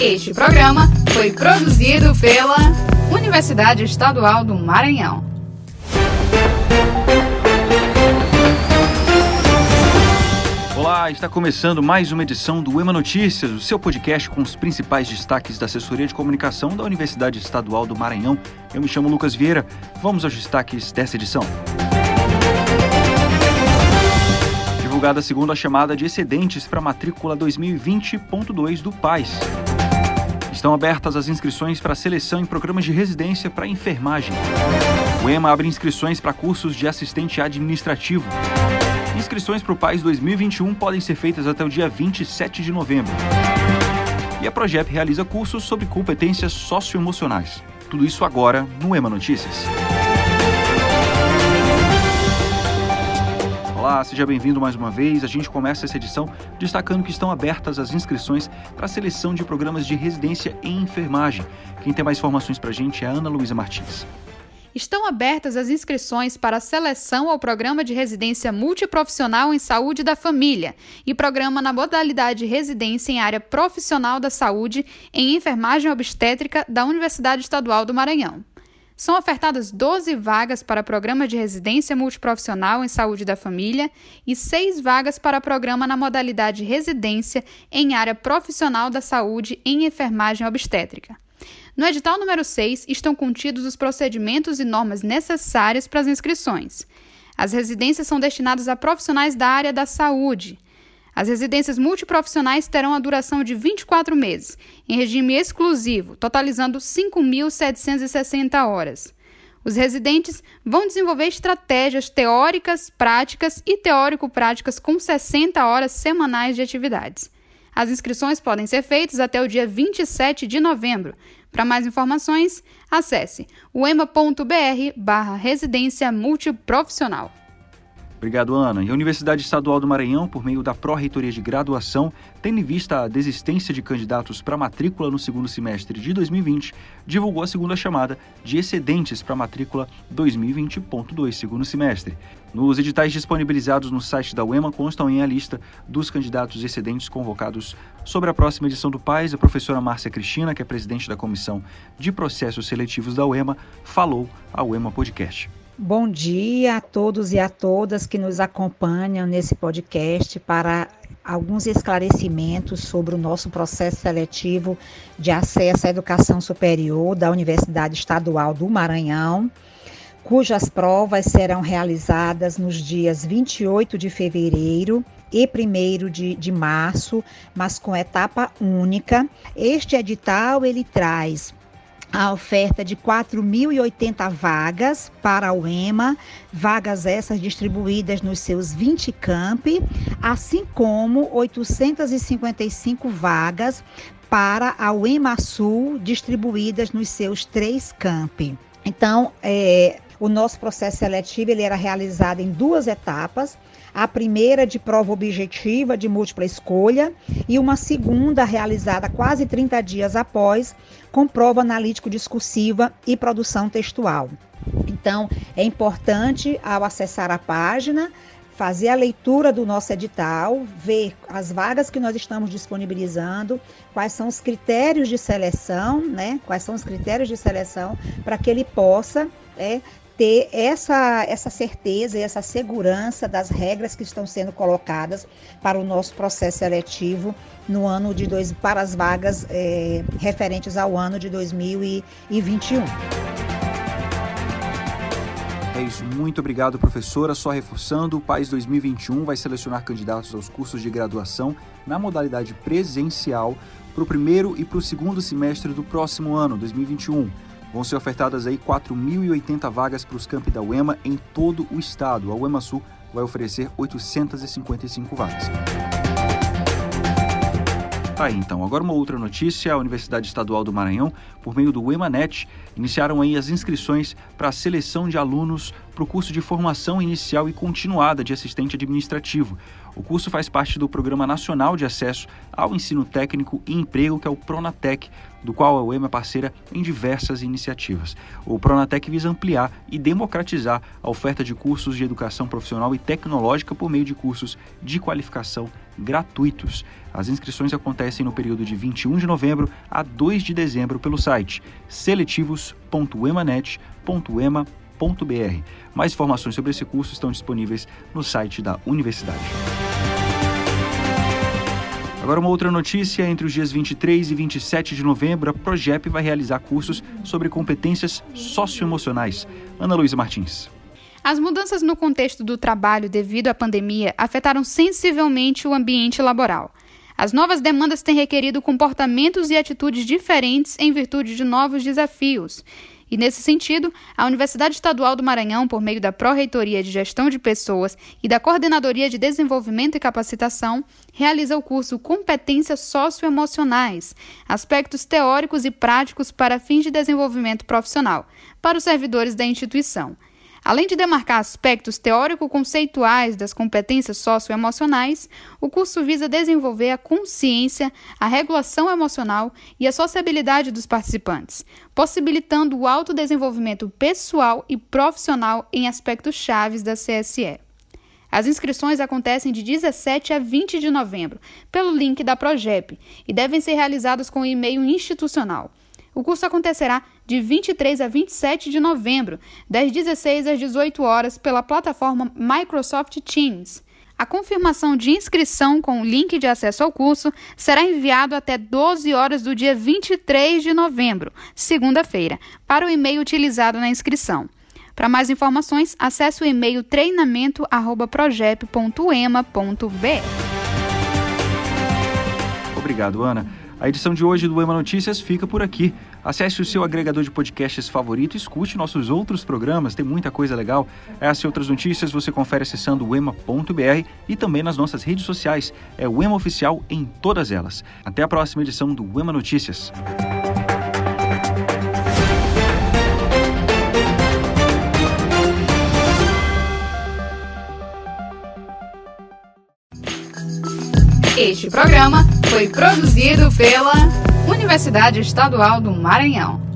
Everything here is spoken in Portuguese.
Este programa foi produzido pela Universidade Estadual do Maranhão. Olá, está começando mais uma edição do EMA Notícias, o seu podcast com os principais destaques da assessoria de comunicação da Universidade Estadual do Maranhão. Eu me chamo Lucas Vieira. Vamos aos destaques dessa edição. Divulgada a segunda chamada de excedentes para a matrícula 2020.2 do PAIS. Estão abertas as inscrições para seleção em programas de residência para enfermagem. O EMA abre inscrições para cursos de assistente administrativo. Inscrições para o PAIS 2021 podem ser feitas até o dia 27 de novembro. E a Progep realiza cursos sobre competências socioemocionais. Tudo isso agora no EMA Notícias. Olá, seja bem-vindo mais uma vez. A gente começa essa edição destacando que estão abertas as inscrições para a seleção de programas de residência em enfermagem. Quem tem mais informações para a gente é a Ana Luísa Martins. Estão abertas as inscrições para a seleção ao programa de residência multiprofissional em saúde da família e programa na modalidade residência em área profissional da saúde em enfermagem obstétrica da Universidade Estadual do Maranhão. São ofertadas 12 vagas para programa de residência multiprofissional em saúde da família e 6 vagas para programa na modalidade residência em área profissional da saúde em enfermagem obstétrica. No edital número 6 estão contidos os procedimentos e normas necessárias para as inscrições. As residências são destinadas a profissionais da área da saúde. As residências multiprofissionais terão a duração de 24 meses, em regime exclusivo, totalizando 5.760 horas. Os residentes vão desenvolver estratégias teóricas, práticas e teórico-práticas com 60 horas semanais de atividades. As inscrições podem ser feitas até o dia 27 de novembro. Para mais informações, acesse uema.br barra residência multiprofissional. Obrigado, Ana. E a Universidade Estadual do Maranhão, por meio da Pró-Reitoria de Graduação, tendo em vista a desistência de candidatos para matrícula no segundo semestre de 2020, divulgou a segunda chamada de excedentes para matrícula 2020.2 segundo semestre. Nos editais disponibilizados no site da UEMA constam em a lista dos candidatos excedentes convocados sobre a próxima edição do PAIS. A professora Márcia Cristina, que é presidente da Comissão de Processos Seletivos da UEMA, falou ao UEMA Podcast. Bom dia a todos e a todas que nos acompanham nesse podcast para alguns esclarecimentos sobre o nosso processo seletivo de acesso à educação superior da Universidade Estadual do Maranhão, cujas provas serão realizadas nos dias 28 de fevereiro e 1 de, de março, mas com etapa única. Este edital ele traz a oferta de 4.080 vagas para o EMA, vagas essas distribuídas nos seus 20 campi, assim como 855 vagas para a UEMA Sul, distribuídas nos seus três campi. Então, é, o nosso processo seletivo ele era realizado em duas etapas a primeira de prova objetiva de múltipla escolha e uma segunda realizada quase 30 dias após, com prova analítico-discursiva e produção textual. Então, é importante, ao acessar a página, fazer a leitura do nosso edital, ver as vagas que nós estamos disponibilizando, quais são os critérios de seleção, né? Quais são os critérios de seleção para que ele possa é, ter essa, essa certeza e essa segurança das regras que estão sendo colocadas para o nosso processo seletivo no ano de dois, para as vagas é, referentes ao ano de 2021. É muito obrigado, professora. Só reforçando, o PAIS 2021 vai selecionar candidatos aos cursos de graduação na modalidade presencial para o primeiro e para o segundo semestre do próximo ano, 2021. Vão ser ofertadas aí 4.080 vagas para os campi da UEMA em todo o estado. A UEMA Sul vai oferecer 855 vagas. Tá aí então, agora uma outra notícia, a Universidade Estadual do Maranhão, por meio do EMANET, iniciaram aí as inscrições para a seleção de alunos para o curso de formação inicial e continuada de assistente administrativo. O curso faz parte do Programa Nacional de Acesso ao Ensino Técnico e Emprego, que é o Pronatec, do qual a UEMA é parceira em diversas iniciativas. O Pronatec visa ampliar e democratizar a oferta de cursos de educação profissional e tecnológica por meio de cursos de qualificação gratuitos. As inscrições acontecem no período de 21 de novembro a 2 de dezembro pelo site seletivos.emanet.ema.br. Mais informações sobre esse curso estão disponíveis no site da universidade. Agora, uma outra notícia: entre os dias 23 e 27 de novembro, a Progep vai realizar cursos sobre competências socioemocionais. Ana Luísa Martins. As mudanças no contexto do trabalho devido à pandemia afetaram sensivelmente o ambiente laboral. As novas demandas têm requerido comportamentos e atitudes diferentes em virtude de novos desafios. E, nesse sentido, a Universidade Estadual do Maranhão, por meio da Pró-Reitoria de Gestão de Pessoas e da Coordenadoria de Desenvolvimento e Capacitação, realiza o curso Competências Socioemocionais, aspectos teóricos e práticos para fins de desenvolvimento profissional, para os servidores da instituição. Além de demarcar aspectos teórico-conceituais das competências socioemocionais, o curso visa desenvolver a consciência, a regulação emocional e a sociabilidade dos participantes, possibilitando o autodesenvolvimento pessoal e profissional em aspectos chaves da CSE. As inscrições acontecem de 17 a 20 de novembro, pelo link da Progep, e devem ser realizadas com e-mail institucional. O curso acontecerá de 23 a 27 de novembro, das 16 às 18 horas, pela plataforma Microsoft Teams. A confirmação de inscrição com o link de acesso ao curso será enviado até 12 horas do dia 23 de novembro, segunda-feira, para o e-mail utilizado na inscrição. Para mais informações, acesse o e-mail treinamento@progep.ema.br. Obrigado, Ana. A edição de hoje do Ema Notícias fica por aqui. Acesse o seu agregador de podcasts favorito e escute nossos outros programas, tem muita coisa legal. Essas e outras notícias você confere acessando o ema.br e também nas nossas redes sociais. É o Ema Oficial em todas elas. Até a próxima edição do Ema Notícias. Este programa foi produzido pela Universidade Estadual do Maranhão.